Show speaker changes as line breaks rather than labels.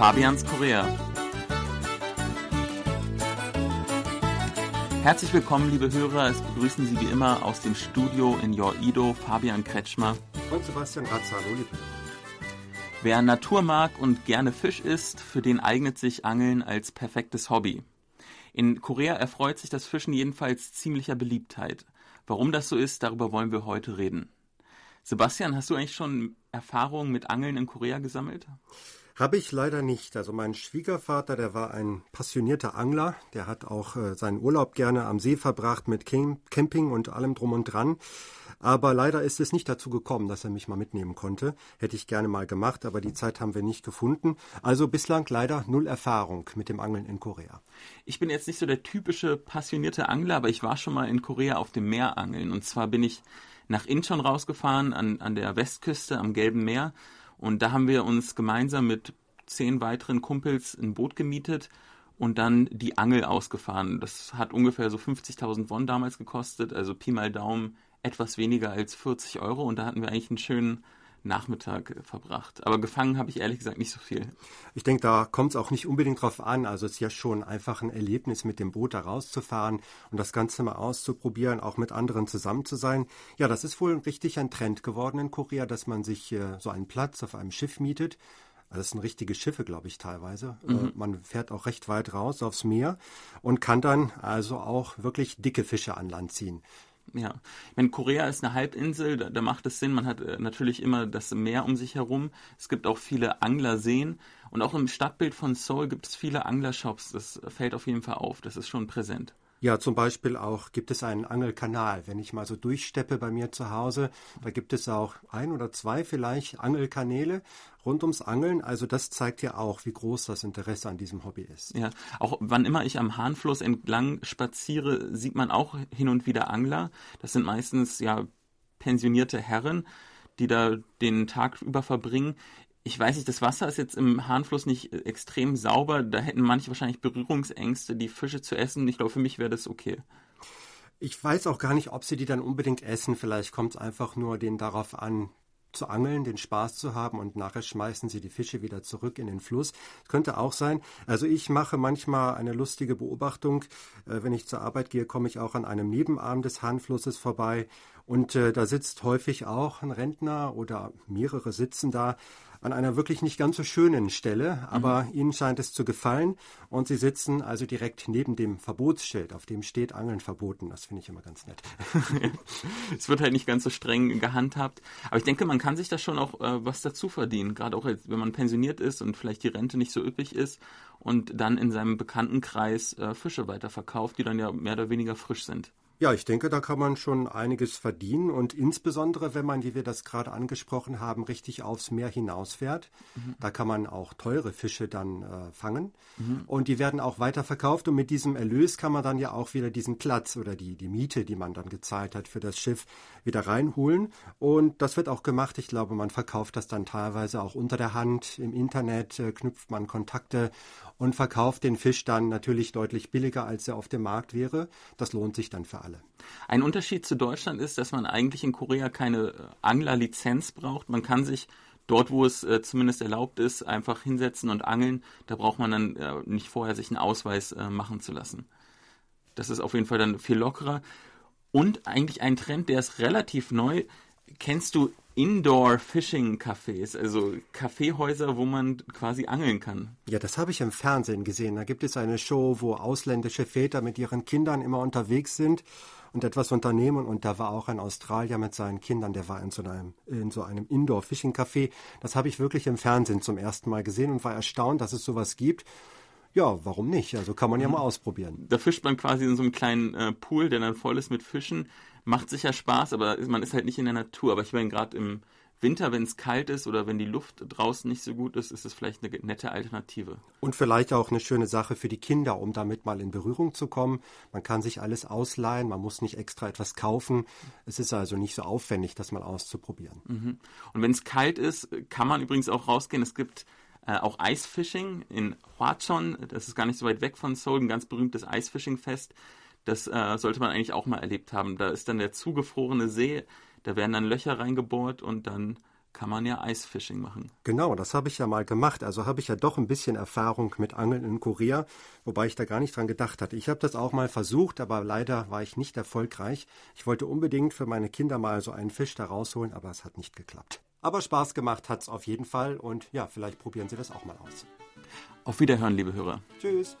Fabians Korea. Herzlich willkommen, liebe Hörer. Es begrüßen Sie wie immer aus dem Studio in Jor-Ido Fabian Kretschmer
und Sebastian Ratz. Hallo, liebe
Wer Natur mag und gerne Fisch isst, für den eignet sich Angeln als perfektes Hobby. In Korea erfreut sich das Fischen jedenfalls ziemlicher Beliebtheit. Warum das so ist, darüber wollen wir heute reden. Sebastian, hast du eigentlich schon Erfahrungen mit Angeln in Korea gesammelt?
Habe ich leider nicht. Also mein Schwiegervater, der war ein passionierter Angler. Der hat auch äh, seinen Urlaub gerne am See verbracht mit Camping und allem drum und dran. Aber leider ist es nicht dazu gekommen, dass er mich mal mitnehmen konnte. Hätte ich gerne mal gemacht, aber die Zeit haben wir nicht gefunden. Also bislang leider null Erfahrung mit dem Angeln in Korea.
Ich bin jetzt nicht so der typische passionierte Angler, aber ich war schon mal in Korea auf dem Meer angeln. Und zwar bin ich nach Incheon rausgefahren, an, an der Westküste am Gelben Meer. Und da haben wir uns gemeinsam mit zehn weiteren Kumpels ein Boot gemietet und dann die Angel ausgefahren. Das hat ungefähr so 50.000 Won damals gekostet, also Pi mal Daumen etwas weniger als 40 Euro und da hatten wir eigentlich einen schönen Nachmittag verbracht. Aber gefangen habe ich ehrlich gesagt nicht so viel.
Ich denke, da kommt es auch nicht unbedingt drauf an. Also es ist ja schon einfach ein Erlebnis, mit dem Boot da rauszufahren und das Ganze mal auszuprobieren, auch mit anderen zusammen zu sein. Ja, das ist wohl richtig ein Trend geworden in Korea, dass man sich äh, so einen Platz auf einem Schiff mietet. Das sind richtige Schiffe, glaube ich, teilweise. Äh, mhm. Man fährt auch recht weit raus aufs Meer und kann dann also auch wirklich dicke Fische an Land ziehen.
Ja, ich meine, Korea ist eine Halbinsel, da, da, macht es Sinn. Man hat äh, natürlich immer das Meer um sich herum. Es gibt auch viele Anglerseen und auch im Stadtbild von Seoul gibt es viele Anglershops. Das fällt auf jeden Fall auf. Das ist schon präsent.
Ja, zum Beispiel auch gibt es einen Angelkanal. Wenn ich mal so durchsteppe bei mir zu Hause, da gibt es auch ein oder zwei vielleicht Angelkanäle rund ums Angeln. Also das zeigt ja auch, wie groß das Interesse an diesem Hobby ist.
Ja, auch wann immer ich am Hahnfluss entlang spaziere, sieht man auch hin und wieder Angler. Das sind meistens ja pensionierte Herren, die da den Tag über verbringen ich weiß nicht, das Wasser ist jetzt im Hahnfluss nicht äh, extrem sauber. Da hätten manche wahrscheinlich Berührungsängste, die Fische zu essen. Ich glaube, für mich wäre das okay.
Ich weiß auch gar nicht, ob sie die dann unbedingt essen. Vielleicht kommt es einfach nur denen darauf an, zu angeln, den Spaß zu haben und nachher schmeißen sie die Fische wieder zurück in den Fluss. Könnte auch sein. Also ich mache manchmal eine lustige Beobachtung. Äh, wenn ich zur Arbeit gehe, komme ich auch an einem Nebenarm des Hahnflusses vorbei und äh, da sitzt häufig auch ein Rentner oder mehrere sitzen da an einer wirklich nicht ganz so schönen Stelle, aber mhm. ihnen scheint es zu gefallen und sie sitzen also direkt neben dem Verbotsschild, auf dem steht Angeln verboten. Das finde ich immer ganz nett.
es wird halt nicht ganz so streng gehandhabt, aber ich denke, man kann sich da schon auch äh, was dazu verdienen, gerade auch jetzt, wenn man pensioniert ist und vielleicht die Rente nicht so üppig ist und dann in seinem Bekanntenkreis äh, Fische weiterverkauft, die dann ja mehr oder weniger frisch sind.
Ja, ich denke, da kann man schon einiges verdienen und insbesondere, wenn man, wie wir das gerade angesprochen haben, richtig aufs Meer hinausfährt, mhm. da kann man auch teure Fische dann äh, fangen mhm. und die werden auch weiterverkauft und mit diesem Erlös kann man dann ja auch wieder diesen Platz oder die, die Miete, die man dann gezahlt hat für das Schiff, wieder reinholen und das wird auch gemacht. Ich glaube, man verkauft das dann teilweise auch unter der Hand im Internet, äh, knüpft man Kontakte und verkauft den Fisch dann natürlich deutlich billiger, als er auf dem Markt wäre. Das lohnt sich dann für alle.
Ein Unterschied zu Deutschland ist, dass man eigentlich in Korea keine äh, Anglerlizenz braucht. Man kann sich dort, wo es äh, zumindest erlaubt ist, einfach hinsetzen und angeln. Da braucht man dann äh, nicht vorher sich einen Ausweis äh, machen zu lassen. Das ist auf jeden Fall dann viel lockerer. Und eigentlich ein Trend, der ist relativ neu. Kennst du Indoor-Fishing-Cafés, also Kaffeehäuser, wo man quasi angeln kann.
Ja, das habe ich im Fernsehen gesehen. Da gibt es eine Show, wo ausländische Väter mit ihren Kindern immer unterwegs sind und etwas unternehmen. Und da war auch ein Australier mit seinen Kindern, der war in so einem, in so einem Indoor-Fishing-Café. Das habe ich wirklich im Fernsehen zum ersten Mal gesehen und war erstaunt, dass es sowas gibt. Ja, warum nicht? Also kann man ja mhm. mal ausprobieren.
Da fischt man quasi in so einem kleinen äh, Pool, der dann voll ist mit Fischen macht sicher Spaß, aber man ist halt nicht in der Natur. Aber ich meine, gerade im Winter, wenn es kalt ist oder wenn die Luft draußen nicht so gut ist, ist es vielleicht eine nette Alternative.
Und vielleicht auch eine schöne Sache für die Kinder, um damit mal in Berührung zu kommen. Man kann sich alles ausleihen, man muss nicht extra etwas kaufen. Es ist also nicht so aufwendig, das mal auszuprobieren.
Mhm. Und wenn es kalt ist, kann man übrigens auch rausgehen. Es gibt äh, auch Eisfishing in Hwacheon, das ist gar nicht so weit weg von Seoul, ein ganz berühmtes Eisfishing-Fest. Das äh, sollte man eigentlich auch mal erlebt haben. Da ist dann der zugefrorene See, da werden dann Löcher reingebohrt und dann kann man ja Eisfishing machen.
Genau, das habe ich ja mal gemacht. Also habe ich ja doch ein bisschen Erfahrung mit Angeln in Korea, wobei ich da gar nicht dran gedacht hatte. Ich habe das auch mal versucht, aber leider war ich nicht erfolgreich. Ich wollte unbedingt für meine Kinder mal so einen Fisch da rausholen, aber es hat nicht geklappt. Aber Spaß gemacht hat es auf jeden Fall und ja, vielleicht probieren Sie das auch mal aus.
Auf Wiederhören, liebe Hörer.
Tschüss.